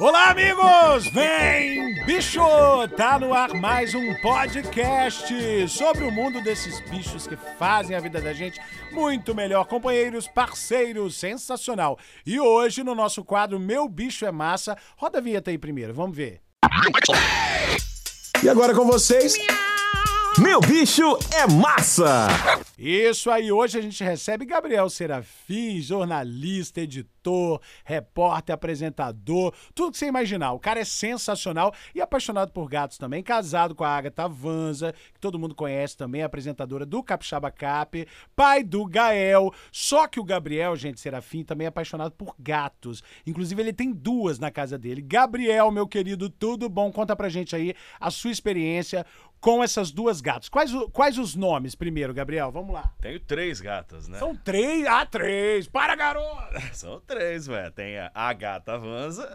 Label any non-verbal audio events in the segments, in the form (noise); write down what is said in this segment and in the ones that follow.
Olá, amigos! Vem, bicho! Tá no ar mais um podcast sobre o mundo desses bichos que fazem a vida da gente muito melhor. Companheiros, parceiros, sensacional. E hoje, no nosso quadro Meu Bicho é Massa, roda a vinheta aí primeiro, vamos ver. E agora com vocês. Meu bicho é massa! Isso aí, hoje a gente recebe Gabriel Serafim, jornalista, editor, repórter, apresentador, tudo que você imaginar. O cara é sensacional e apaixonado por gatos também, casado com a Agatha Vanza, que todo mundo conhece também, apresentadora do Capixaba Cap, pai do Gael. Só que o Gabriel, gente, Serafim, também é apaixonado por gatos. Inclusive, ele tem duas na casa dele. Gabriel, meu querido, tudo bom? Conta pra gente aí a sua experiência com essas duas gatas. Quais, quais os nomes primeiro, Gabriel? Vamos lá. Tenho três gatas, né? São três? Ah, três! Para, garoto! (laughs) São três, velho. Tem a, a gata Vanza,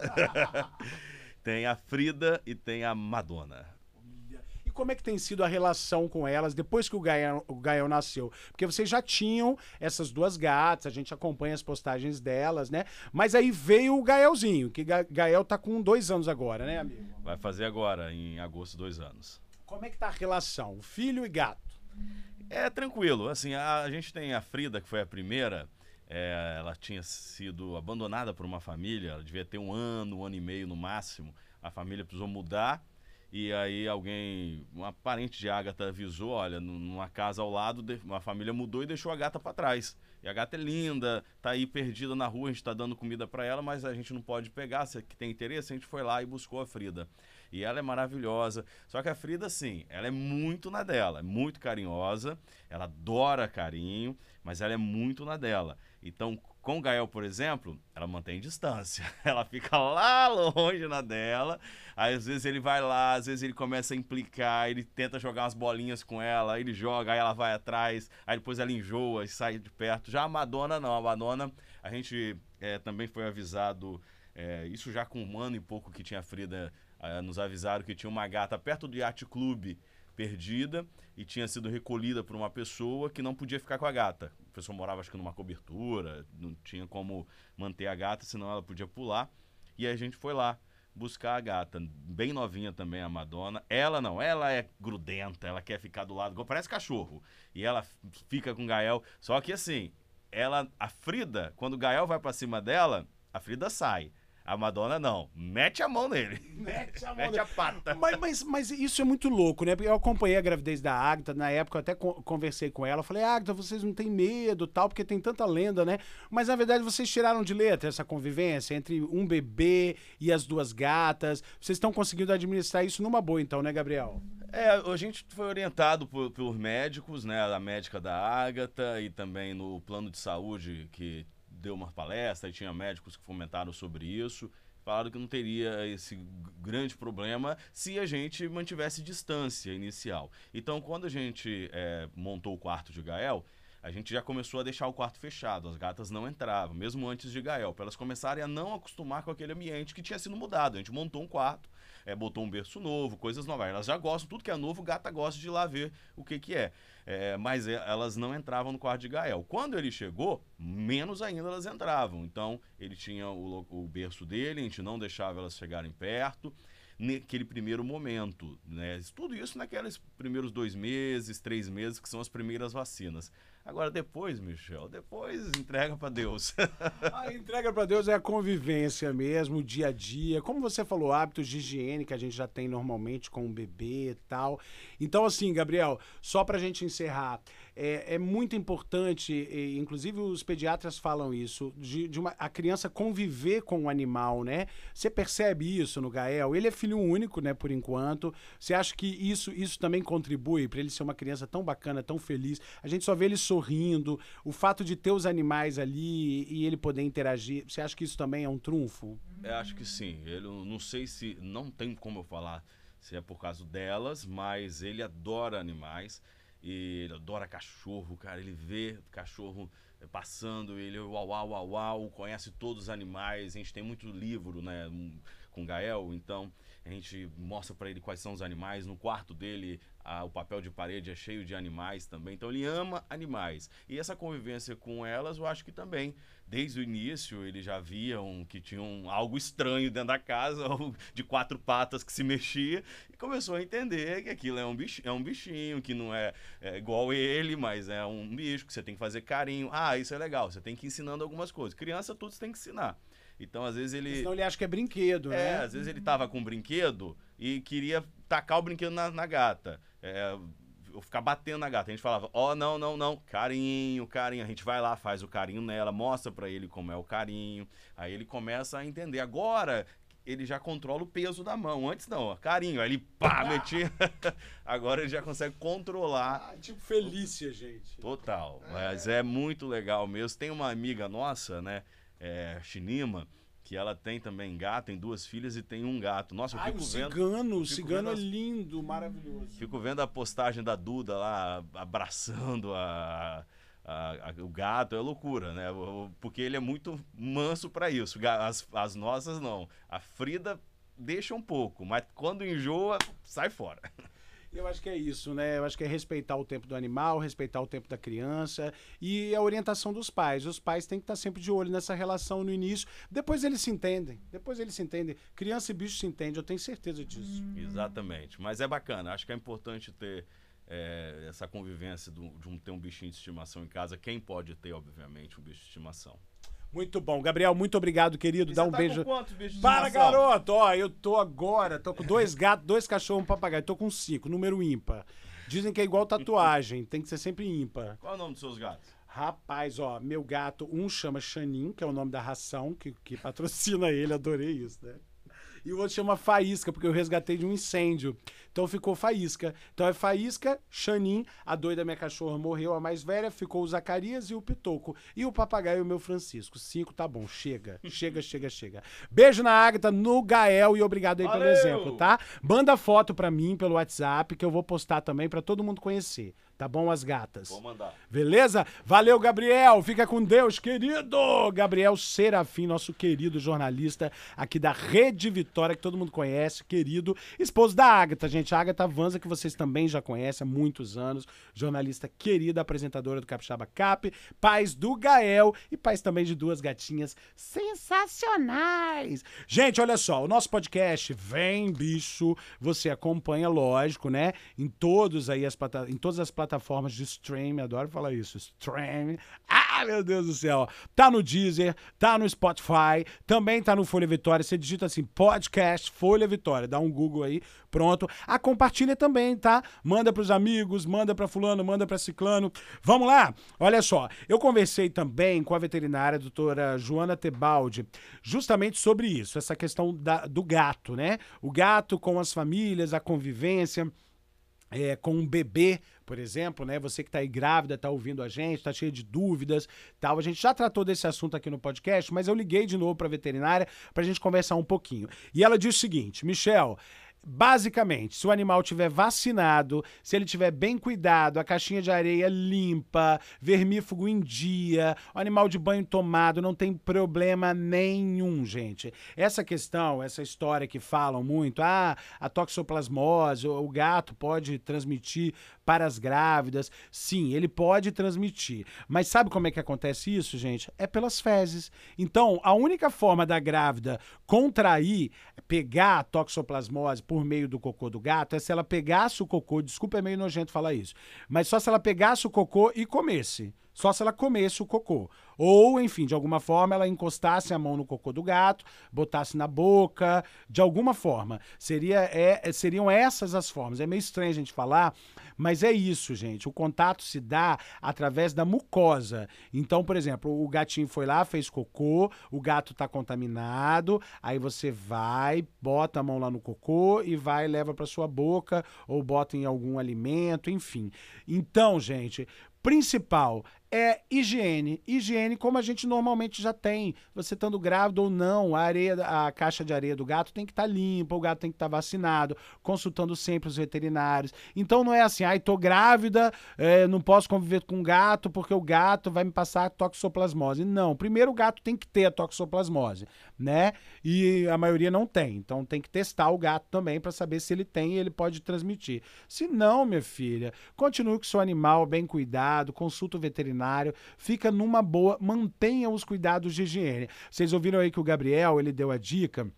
(laughs) tem a Frida e tem a Madonna. E como é que tem sido a relação com elas depois que o Gael, o Gael nasceu? Porque vocês já tinham essas duas gatas, a gente acompanha as postagens delas, né? Mas aí veio o Gaelzinho, que Ga Gael tá com dois anos agora, né, amigo? Vai fazer agora, em agosto, dois anos. Como é que tá a relação, filho e gato? É tranquilo, assim, a, a gente tem a Frida, que foi a primeira, é, ela tinha sido abandonada por uma família, ela devia ter um ano, um ano e meio no máximo, a família precisou mudar, e aí alguém, uma parente de Agatha avisou, olha, numa casa ao lado, uma família mudou e deixou a gata para trás. E a gata é linda, tá aí perdida na rua, a gente tá dando comida para ela, mas a gente não pode pegar, se tem interesse, a gente foi lá e buscou a Frida. E ela é maravilhosa. Só que a Frida, sim, ela é muito na dela, é muito carinhosa, ela adora carinho, mas ela é muito na dela. Então, com o Gael, por exemplo, ela mantém distância. (laughs) Ela fica lá longe na dela. Aí, às vezes, ele vai lá, às vezes, ele começa a implicar, ele tenta jogar umas bolinhas com ela, ele joga, aí ela vai atrás, aí depois ela enjoa e sai de perto. Já a Madonna, não. A Madonna, a gente é, também foi avisado, é, isso já com um ano e pouco que tinha a Frida Uh, nos avisaram que tinha uma gata perto do Yacht Club perdida e tinha sido recolhida por uma pessoa que não podia ficar com a gata. A pessoa morava, acho que numa cobertura, não tinha como manter a gata, senão ela podia pular. E a gente foi lá buscar a gata, bem novinha também, a Madonna. Ela não, ela é grudenta, ela quer ficar do lado, parece cachorro. E ela fica com o Gael. Só que assim, ela, a Frida, quando o Gael vai para cima dela, a Frida sai. A Madonna não. Mete a mão nele. Mete a (laughs) mão Mete a pata. Mas, mas, mas, isso é muito louco, né? Porque eu acompanhei a gravidez da Agatha, na época eu até conversei com ela. Falei, Agatha, vocês não têm medo tal, porque tem tanta lenda, né? Mas na verdade vocês tiraram de letra essa convivência entre um bebê e as duas gatas. Vocês estão conseguindo administrar isso numa boa, então, né, Gabriel? É, a gente foi orientado por, por médicos, né? A médica da Agatha e também no plano de saúde que deu uma palestra e tinha médicos que fomentaram sobre isso. Falaram que não teria esse grande problema se a gente mantivesse distância inicial. Então, quando a gente é, montou o quarto de Gael, a gente já começou a deixar o quarto fechado. As gatas não entravam, mesmo antes de Gael, para elas começarem a não acostumar com aquele ambiente que tinha sido mudado. A gente montou um quarto, é, botou um berço novo, coisas novas. Elas já gostam, tudo que é novo, gata gosta de ir lá ver o que, que é é, mas elas não entravam no quarto de Gael. Quando ele chegou, menos ainda elas entravam. Então, ele tinha o, o berço dele, a gente não deixava elas chegarem perto naquele primeiro momento. Né? Tudo isso naqueles primeiros dois meses, três meses, que são as primeiras vacinas. Agora, depois, Michel, depois entrega para Deus. (laughs) a entrega para Deus é a convivência mesmo, o dia a dia. Como você falou, hábitos de higiene que a gente já tem normalmente com o bebê e tal. Então, assim, Gabriel, só para a gente encerrar, é, é muito importante, e, inclusive os pediatras falam isso, de, de uma, a criança conviver com o animal, né? Você percebe isso no Gael? Ele é filho único, né, por enquanto. Você acha que isso, isso também contribui para ele ser uma criança tão bacana, tão feliz? A gente só vê ele sorrindo, o fato de ter os animais ali e ele poder interagir, você acha que isso também é um trunfo? Eu acho que sim. Eu não sei se. Não tem como eu falar se é por causa delas, mas ele adora animais e ele adora cachorro, cara. Ele vê cachorro passando, ele uau, uau, uau, uau, conhece todos os animais. A gente tem muito livro, né, com Gael, então a gente mostra para ele quais são os animais. No quarto dele, a, o papel de parede é cheio de animais também. Então ele ama animais. E essa convivência com elas, eu acho que também, desde o início, eles já viam que tinham algo estranho dentro da casa, (laughs) de quatro patas que se mexia, e começou a entender que aquilo é um bichinho, é um bichinho que não é, é igual ele, mas é um bicho que você tem que fazer carinho. Ah, isso é legal, você tem que ir ensinando algumas coisas. Criança, tudo você tem que ensinar. Então, às vezes ele. Senão ele acha que é brinquedo, é, né? às vezes ele tava com um brinquedo e queria tacar o brinquedo na, na gata. É, ficar batendo na gata. A gente falava, ó, oh, não, não, não, carinho, carinho. A gente vai lá, faz o carinho nela, mostra para ele como é o carinho. Aí ele começa a entender. Agora ele já controla o peso da mão. Antes não, ó, carinho. Aí ele pá, (laughs) metia. (laughs) Agora ele já consegue controlar. Ah, tipo Felícia, gente. Total. É. Mas é muito legal mesmo. Tem uma amiga nossa, né? É, Chinima, que ela tem também gato, tem duas filhas e tem um gato. Nossa, eu Ai, fico o vendo. Cigano, o cigano é lindo, maravilhoso. Fico vendo a postagem da Duda lá, abraçando a, a, a, o gato, é loucura, né? Porque ele é muito manso para isso. As, as nossas não. A Frida deixa um pouco, mas quando enjoa, sai fora. (laughs) Eu acho que é isso, né? Eu acho que é respeitar o tempo do animal, respeitar o tempo da criança e a orientação dos pais. Os pais têm que estar sempre de olho nessa relação no início. Depois eles se entendem. Depois eles se entendem. Criança e bicho se entendem, eu tenho certeza disso. Exatamente. Mas é bacana. Acho que é importante ter é, essa convivência do, de um, ter um bichinho de estimação em casa. Quem pode ter, obviamente, um bicho de estimação? Muito bom. Gabriel, muito obrigado, querido. E Dá um tá beijo. Para, garoto! Ó, eu tô agora, tô com dois gatos, dois cachorros, um papagaio. Tô com cinco, número ímpar. Dizem que é igual tatuagem, tem que ser sempre ímpar. Qual é o nome dos seus gatos? Rapaz, ó, meu gato, um chama Xanin, que é o nome da ração que, que patrocina ele, adorei isso, né? E o outro chama Faísca, porque eu resgatei de um incêndio. Então ficou Faísca. Então é Faísca, Xanin, a doida minha cachorra morreu, a mais velha, ficou o Zacarias e o Pitoco. E o papagaio, o meu Francisco. Cinco, tá bom, chega. Chega, chega, chega. Beijo na Agatha, no Gael e obrigado aí Valeu. pelo exemplo, tá? Manda foto pra mim pelo WhatsApp, que eu vou postar também para todo mundo conhecer. Tá bom, as gatas? Vou mandar. Beleza? Valeu, Gabriel. Fica com Deus, querido. Gabriel Serafim, nosso querido jornalista aqui da Rede Vitória, que todo mundo conhece, querido. Esposo da Agatha, gente. A Agatha Vanza, que vocês também já conhecem há muitos anos. Jornalista querida, apresentadora do Capixaba Cap. Pais do Gael e pais também de duas gatinhas sensacionais. Gente, olha só. O nosso podcast Vem Bicho. Você acompanha, lógico, né? Em todos aí as em todas as plataformas plataformas de streaming, adoro falar isso, streaming. Ah, meu Deus do céu. Tá no Deezer, tá no Spotify, também tá no Folha Vitória. Você digita assim, podcast Folha Vitória, dá um Google aí, pronto. A ah, compartilha também, tá? Manda pros amigos, manda pra fulano, manda pra ciclano. Vamos lá? Olha só, eu conversei também com a veterinária a doutora Joana Tebaldi, justamente sobre isso, essa questão da, do gato, né? O gato com as famílias, a convivência. É, com um bebê por exemplo, né? Você que está aí grávida, está ouvindo a gente, está cheio de dúvidas, tal. A gente já tratou desse assunto aqui no podcast, mas eu liguei de novo para a veterinária para a gente conversar um pouquinho. E ela disse o seguinte, Michel, Basicamente, se o animal tiver vacinado, se ele tiver bem cuidado, a caixinha de areia limpa, vermífugo em dia, o animal de banho tomado, não tem problema nenhum, gente. Essa questão, essa história que falam muito, ah, a toxoplasmose, o gato pode transmitir para as grávidas. Sim, ele pode transmitir. Mas sabe como é que acontece isso, gente? É pelas fezes. Então, a única forma da grávida contrair, pegar a toxoplasmose por meio do cocô do gato é se ela pegasse o cocô, desculpa, é meio nojento falar isso, mas só se ela pegasse o cocô e comesse. Só se ela comesse o cocô. Ou, enfim, de alguma forma ela encostasse a mão no cocô do gato, botasse na boca, de alguma forma. Seria, é, seriam essas as formas. É meio estranho a gente falar, mas é isso, gente. O contato se dá através da mucosa. Então, por exemplo, o gatinho foi lá, fez cocô, o gato está contaminado, aí você vai, bota a mão lá no cocô e vai leva para sua boca ou bota em algum alimento, enfim. Então, gente, principal é higiene. Higiene como a gente normalmente já tem. Você estando grávido ou não, a areia, a caixa de areia do gato tem que estar tá limpa, o gato tem que estar tá vacinado, consultando sempre os veterinários. Então não é assim, ai, tô grávida, é, não posso conviver com gato porque o gato vai me passar toxoplasmose. Não, primeiro o gato tem que ter a toxoplasmose, né? E a maioria não tem. Então tem que testar o gato também para saber se ele tem e ele pode transmitir. Se não, minha filha, continue com seu animal bem cuidado, consulta o veterinário veterinário, fica numa boa, mantenha os cuidados de higiene. Vocês ouviram aí que o Gabriel, ele deu a dica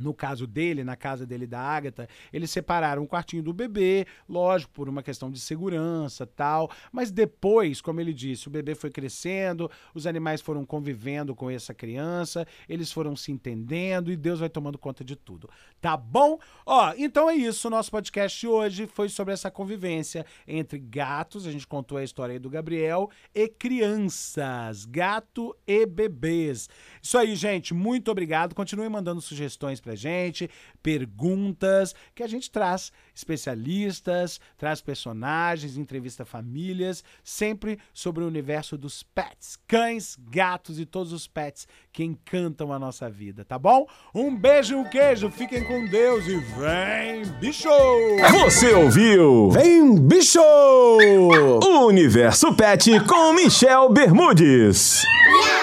no caso dele, na casa dele da Ágata, eles separaram um quartinho do bebê, lógico, por uma questão de segurança tal. Mas depois, como ele disse, o bebê foi crescendo, os animais foram convivendo com essa criança, eles foram se entendendo e Deus vai tomando conta de tudo. Tá bom? Ó, então é isso. O nosso podcast hoje foi sobre essa convivência entre gatos, a gente contou a história aí do Gabriel, e crianças, gato e bebês. Isso aí, gente. Muito obrigado. Continue mandando sugestões pra gente, perguntas, que a gente traz especialistas, traz personagens, entrevista famílias, sempre sobre o universo dos pets, cães, gatos e todos os pets que encantam a nossa vida, tá bom? Um beijo e um queijo, fiquem com Deus e vem bicho! Você ouviu? Vem bicho! O Universo Pet com Michel Bermudes. Yeah!